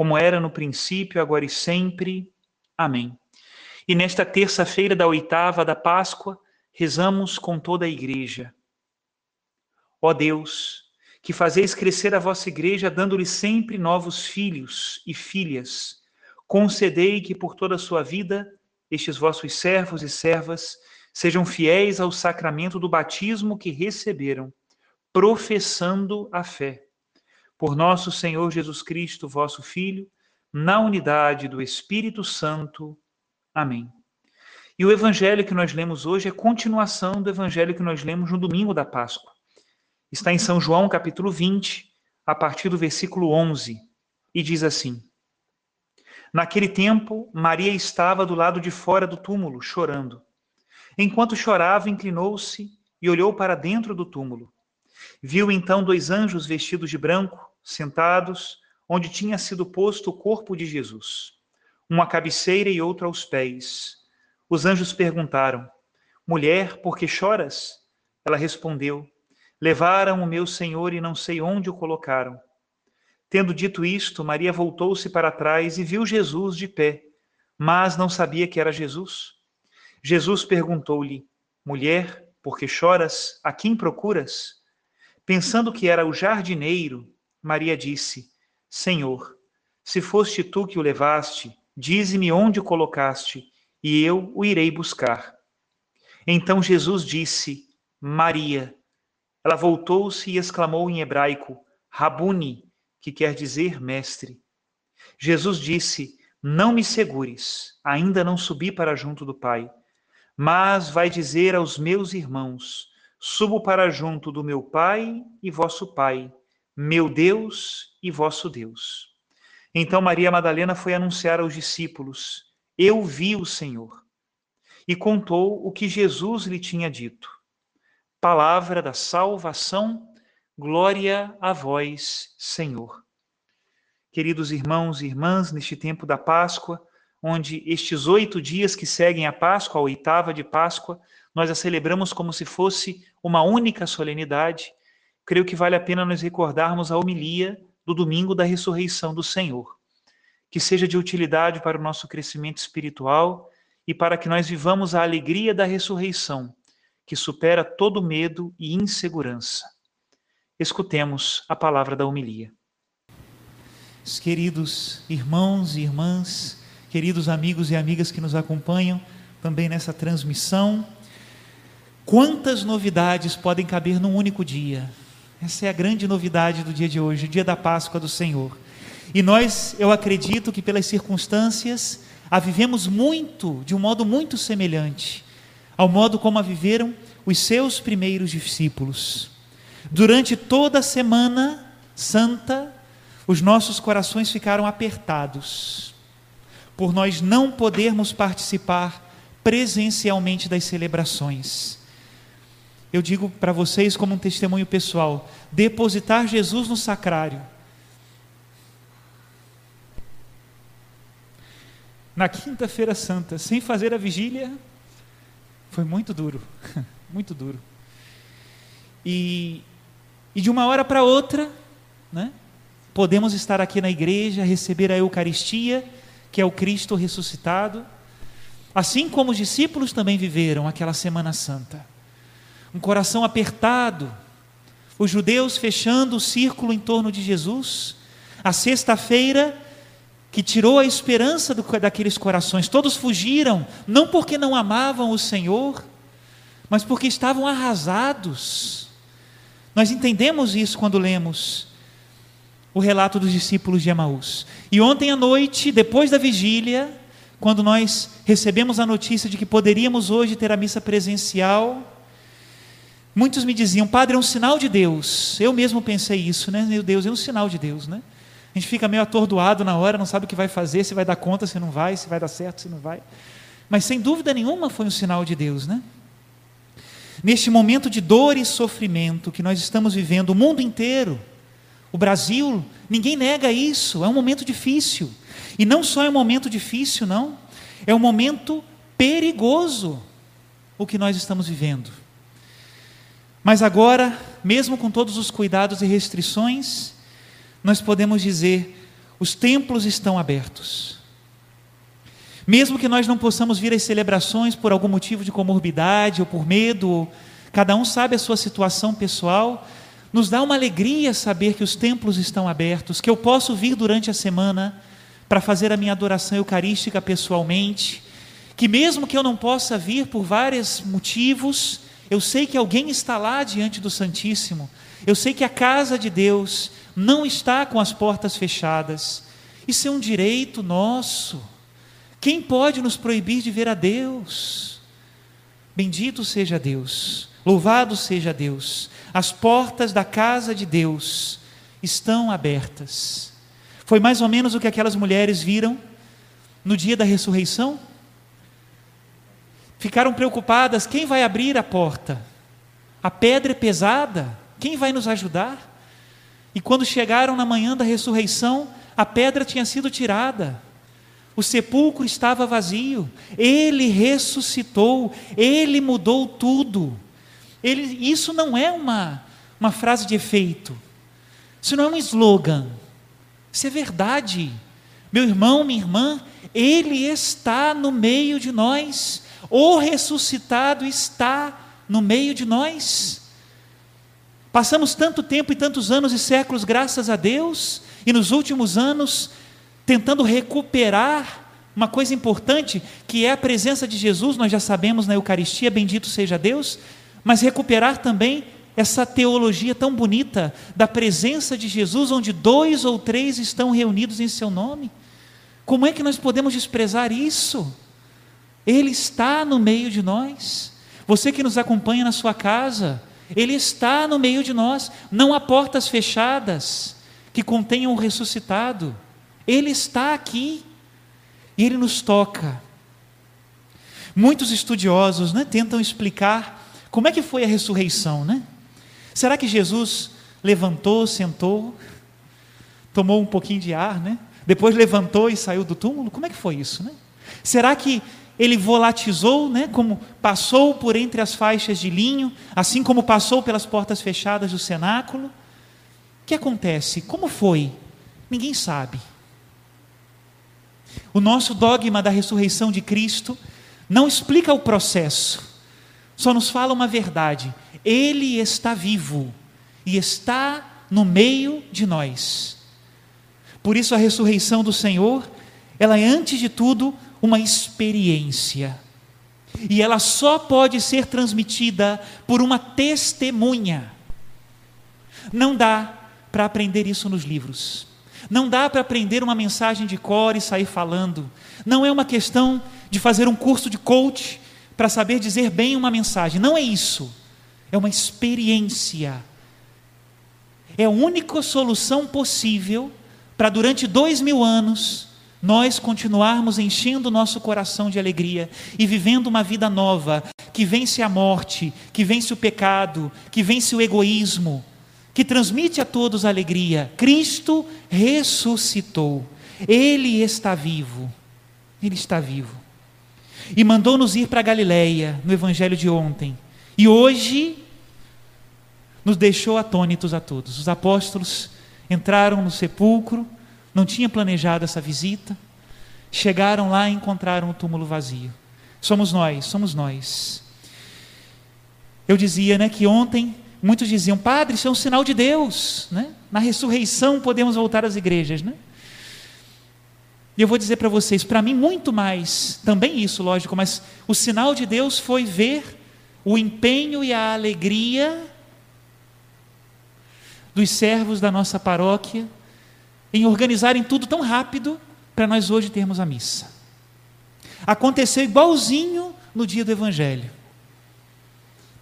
como era no princípio, agora e sempre. Amém. E nesta terça-feira da oitava da Páscoa, rezamos com toda a igreja. Ó Deus, que fazeis crescer a vossa igreja, dando-lhe sempre novos filhos e filhas, concedei que por toda a sua vida estes vossos servos e servas sejam fiéis ao sacramento do batismo que receberam, professando a fé por nosso Senhor Jesus Cristo, vosso Filho, na unidade do Espírito Santo. Amém. E o evangelho que nós lemos hoje é continuação do evangelho que nós lemos no domingo da Páscoa. Está em São João, capítulo 20, a partir do versículo 11, e diz assim: Naquele tempo, Maria estava do lado de fora do túmulo, chorando. Enquanto chorava, inclinou-se e olhou para dentro do túmulo. Viu então dois anjos vestidos de branco sentados onde tinha sido posto o corpo de Jesus, uma cabeceira e outro aos pés. Os anjos perguntaram: Mulher, por que choras? Ela respondeu: Levaram o meu Senhor e não sei onde o colocaram. Tendo dito isto, Maria voltou-se para trás e viu Jesus de pé, mas não sabia que era Jesus. Jesus perguntou-lhe: Mulher, por que choras? A quem procuras? Pensando que era o jardineiro, Maria disse: Senhor, se foste tu que o levaste, dize-me onde o colocaste, e eu o irei buscar. Então Jesus disse: Maria. Ela voltou-se e exclamou em hebraico: Rabuni, que quer dizer mestre. Jesus disse: Não me segures, ainda não subi para junto do Pai, mas vai dizer aos meus irmãos: Subo para junto do meu Pai e vosso Pai meu Deus e vosso Deus. Então Maria Madalena foi anunciar aos discípulos: Eu vi o Senhor. E contou o que Jesus lhe tinha dito. Palavra da salvação, glória a vós, Senhor. Queridos irmãos e irmãs, neste tempo da Páscoa, onde estes oito dias que seguem a Páscoa, a oitava de Páscoa, nós a celebramos como se fosse uma única solenidade, creio que vale a pena nos recordarmos a homilia do domingo da ressurreição do Senhor, que seja de utilidade para o nosso crescimento espiritual e para que nós vivamos a alegria da ressurreição, que supera todo medo e insegurança. Escutemos a palavra da homilia. Queridos irmãos e irmãs, queridos amigos e amigas que nos acompanham também nessa transmissão, quantas novidades podem caber num único dia? Essa é a grande novidade do dia de hoje, o dia da Páscoa do Senhor. E nós, eu acredito que pelas circunstâncias, a vivemos muito, de um modo muito semelhante ao modo como a viveram os seus primeiros discípulos. Durante toda a semana santa, os nossos corações ficaram apertados por nós não podermos participar presencialmente das celebrações eu digo para vocês como um testemunho pessoal: depositar Jesus no sacrário. Na quinta-feira santa, sem fazer a vigília, foi muito duro, muito duro. E, e de uma hora para outra, né, podemos estar aqui na igreja, receber a Eucaristia, que é o Cristo ressuscitado, assim como os discípulos também viveram aquela Semana Santa um coração apertado, os judeus fechando o círculo em torno de Jesus. A sexta-feira, que tirou a esperança do, daqueles corações. Todos fugiram, não porque não amavam o Senhor, mas porque estavam arrasados. Nós entendemos isso quando lemos o relato dos discípulos de Emaús. E ontem à noite, depois da vigília, quando nós recebemos a notícia de que poderíamos hoje ter a missa presencial, muitos me diziam, Padre, é um sinal de Deus. Eu mesmo pensei isso, né? Meu Deus, é um sinal de Deus, né? A gente fica meio atordoado na hora, não sabe o que vai fazer, se vai dar conta, se não vai, se vai dar certo, se não vai. Mas sem dúvida nenhuma foi um sinal de Deus, né? Neste momento de dor e sofrimento que nós estamos vivendo, o mundo inteiro, o Brasil, ninguém nega isso, é um momento difícil. E não só é um momento difícil, não, é um momento perigoso o que nós estamos vivendo. Mas agora, mesmo com todos os cuidados e restrições, nós podemos dizer: os templos estão abertos. Mesmo que nós não possamos vir às celebrações por algum motivo de comorbidade ou por medo, cada um sabe a sua situação pessoal, nos dá uma alegria saber que os templos estão abertos, que eu posso vir durante a semana para fazer a minha adoração eucarística pessoalmente, que mesmo que eu não possa vir por vários motivos, eu sei que alguém está lá diante do Santíssimo, eu sei que a casa de Deus não está com as portas fechadas. Isso é um direito nosso. Quem pode nos proibir de ver a Deus? Bendito seja Deus, louvado seja Deus. As portas da casa de Deus estão abertas. Foi mais ou menos o que aquelas mulheres viram no dia da ressurreição. Ficaram preocupadas: quem vai abrir a porta? A pedra é pesada, quem vai nos ajudar? E quando chegaram na manhã da ressurreição, a pedra tinha sido tirada, o sepulcro estava vazio, ele ressuscitou, ele mudou tudo. Ele, isso não é uma, uma frase de efeito, isso não é um slogan, isso é verdade. Meu irmão, minha irmã, ele está no meio de nós, o ressuscitado está no meio de nós. Passamos tanto tempo e tantos anos e séculos, graças a Deus, e nos últimos anos, tentando recuperar uma coisa importante, que é a presença de Jesus, nós já sabemos na Eucaristia, bendito seja Deus, mas recuperar também essa teologia tão bonita da presença de Jesus, onde dois ou três estão reunidos em seu nome. Como é que nós podemos desprezar isso? Ele está no meio de nós. Você que nos acompanha na sua casa, ele está no meio de nós. Não há portas fechadas que contenham o ressuscitado. Ele está aqui e ele nos toca. Muitos estudiosos né, tentam explicar como é que foi a ressurreição, né? Será que Jesus levantou, sentou, tomou um pouquinho de ar, né? Depois levantou e saiu do túmulo? Como é que foi isso, né? Será que ele volatizou, né, como passou por entre as faixas de linho, assim como passou pelas portas fechadas do cenáculo. O que acontece? Como foi? Ninguém sabe. O nosso dogma da ressurreição de Cristo não explica o processo, só nos fala uma verdade: Ele está vivo e está no meio de nós. Por isso, a ressurreição do Senhor, ela é antes de tudo uma experiência. E ela só pode ser transmitida por uma testemunha. Não dá para aprender isso nos livros. Não dá para aprender uma mensagem de cor e sair falando. Não é uma questão de fazer um curso de coach para saber dizer bem uma mensagem. Não é isso. É uma experiência. É a única solução possível para, durante dois mil anos, nós continuarmos enchendo nosso coração de alegria e vivendo uma vida nova, que vence a morte, que vence o pecado, que vence o egoísmo, que transmite a todos alegria. Cristo ressuscitou, Ele está vivo, Ele está vivo. E mandou-nos ir para Galiléia no Evangelho de ontem. E hoje nos deixou atônitos a todos. Os apóstolos entraram no sepulcro, não tinha planejado essa visita. Chegaram lá e encontraram o túmulo vazio. Somos nós, somos nós. Eu dizia, né, que ontem muitos diziam, padre, isso é um sinal de Deus, né? Na ressurreição podemos voltar às igrejas, né? E eu vou dizer para vocês, para mim, muito mais, também isso, lógico, mas o sinal de Deus foi ver o empenho e a alegria dos servos da nossa paróquia em organizarem tudo tão rápido para nós hoje termos a missa. Aconteceu igualzinho no dia do Evangelho.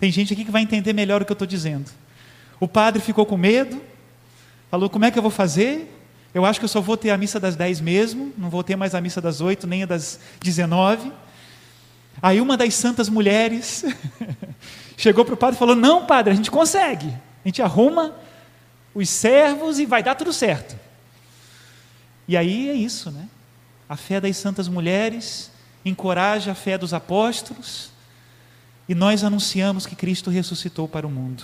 Tem gente aqui que vai entender melhor o que eu estou dizendo. O padre ficou com medo, falou: como é que eu vou fazer? Eu acho que eu só vou ter a missa das 10 mesmo, não vou ter mais a missa das 8, nem a das 19. Aí uma das santas mulheres chegou para o padre e falou: Não, padre, a gente consegue. A gente arruma os servos e vai dar tudo certo. E aí é isso, né? A fé das santas mulheres encoraja a fé dos apóstolos e nós anunciamos que Cristo ressuscitou para o mundo.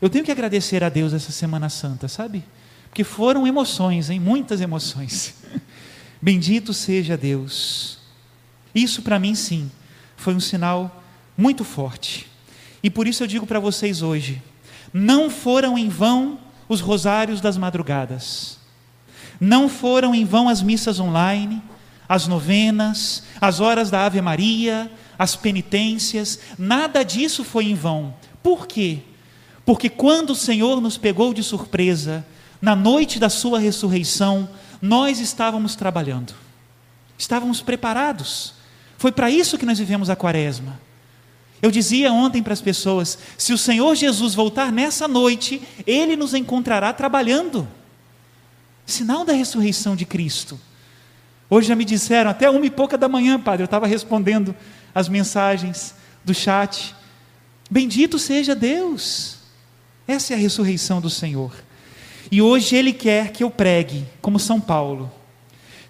Eu tenho que agradecer a Deus essa Semana Santa, sabe? Porque foram emoções, hein? Muitas emoções. Bendito seja Deus. Isso para mim, sim, foi um sinal muito forte. E por isso eu digo para vocês hoje: não foram em vão os rosários das madrugadas, não foram em vão as missas online, as novenas, as horas da Ave Maria, as penitências, nada disso foi em vão. Por quê? Porque quando o Senhor nos pegou de surpresa, na noite da Sua ressurreição, nós estávamos trabalhando, estávamos preparados. Foi para isso que nós vivemos a quaresma. Eu dizia ontem para as pessoas: se o Senhor Jesus voltar nessa noite, Ele nos encontrará trabalhando. Sinal da ressurreição de Cristo. Hoje já me disseram, até uma e pouca da manhã, padre, eu estava respondendo as mensagens do chat. Bendito seja Deus. Essa é a ressurreição do Senhor. E hoje Ele quer que eu pregue, como São Paulo.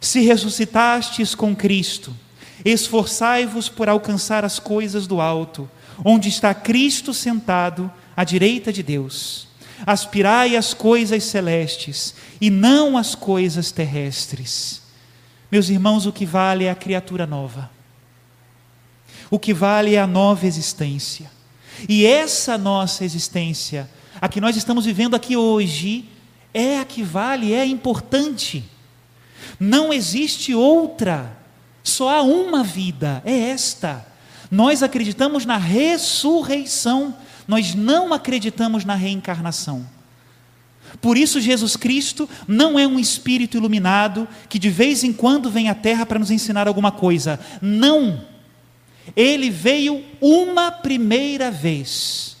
Se ressuscitastes com Cristo, esforçai-vos por alcançar as coisas do alto, onde está Cristo sentado à direita de Deus. Aspirai às coisas celestes e não às coisas terrestres. Meus irmãos, o que vale é a criatura nova. O que vale é a nova existência. E essa nossa existência, a que nós estamos vivendo aqui hoje, é a que vale, é importante. Não existe outra. Só há uma vida, é esta. Nós acreditamos na ressurreição, nós não acreditamos na reencarnação. Por isso, Jesus Cristo não é um espírito iluminado que de vez em quando vem à terra para nos ensinar alguma coisa. Não. Ele veio uma primeira vez,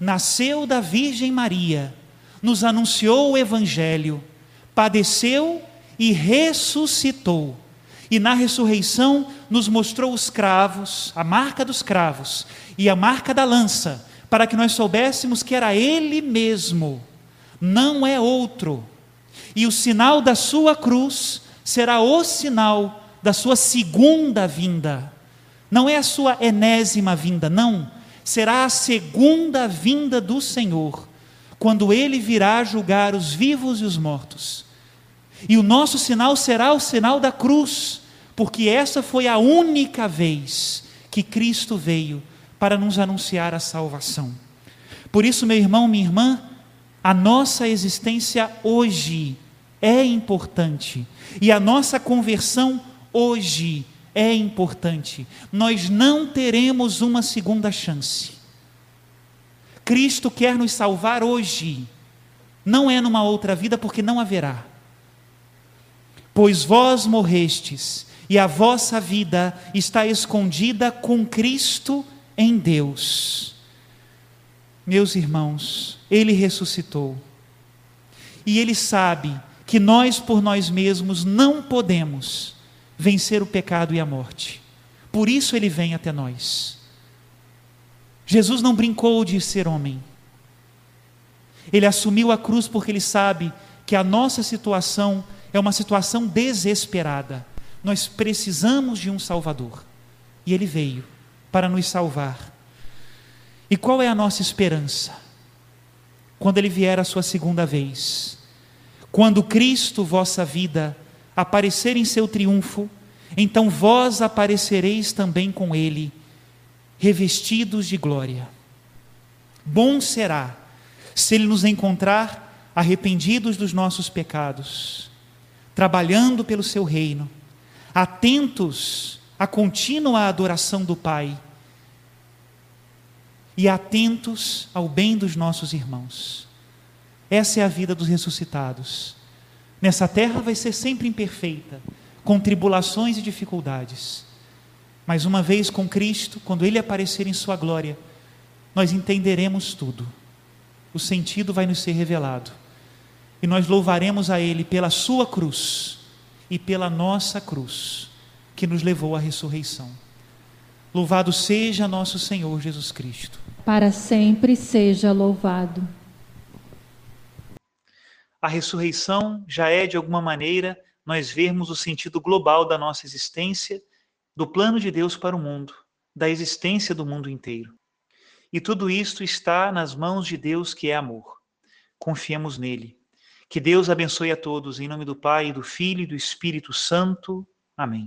nasceu da Virgem Maria, nos anunciou o Evangelho, padeceu e ressuscitou. E na ressurreição nos mostrou os cravos, a marca dos cravos e a marca da lança, para que nós soubéssemos que era Ele mesmo, não é outro. E o sinal da sua cruz será o sinal da sua segunda vinda. Não é a sua enésima vinda, não. Será a segunda vinda do Senhor quando ele virá julgar os vivos e os mortos. E o nosso sinal será o sinal da cruz, porque essa foi a única vez que Cristo veio para nos anunciar a salvação. Por isso, meu irmão, minha irmã, a nossa existência hoje é importante e a nossa conversão hoje é importante. Nós não teremos uma segunda chance. Cristo quer nos salvar hoje, não é numa outra vida, porque não haverá. Pois vós morrestes, e a vossa vida está escondida com Cristo em Deus. Meus irmãos, Ele ressuscitou, e Ele sabe que nós por nós mesmos não podemos vencer o pecado e a morte. Por isso Ele vem até nós. Jesus não brincou de ser homem. Ele assumiu a cruz porque ele sabe que a nossa situação é uma situação desesperada. Nós precisamos de um Salvador. E ele veio para nos salvar. E qual é a nossa esperança? Quando ele vier a sua segunda vez. Quando Cristo, vossa vida, aparecer em seu triunfo, então vós aparecereis também com ele revestidos de glória. Bom será se Ele nos encontrar arrependidos dos nossos pecados, trabalhando pelo seu reino, atentos à contínua adoração do Pai e atentos ao bem dos nossos irmãos. Essa é a vida dos ressuscitados. Nessa terra vai ser sempre imperfeita, com tribulações e dificuldades. Mas uma vez com Cristo, quando Ele aparecer em Sua glória, nós entenderemos tudo. O sentido vai nos ser revelado. E nós louvaremos a Ele pela Sua cruz e pela nossa cruz, que nos levou à ressurreição. Louvado seja nosso Senhor Jesus Cristo. Para sempre seja louvado. A ressurreição já é, de alguma maneira, nós vermos o sentido global da nossa existência, do plano de Deus para o mundo, da existência do mundo inteiro. E tudo isto está nas mãos de Deus que é amor. Confiemos nele. Que Deus abençoe a todos, em nome do Pai, do Filho e do Espírito Santo. Amém.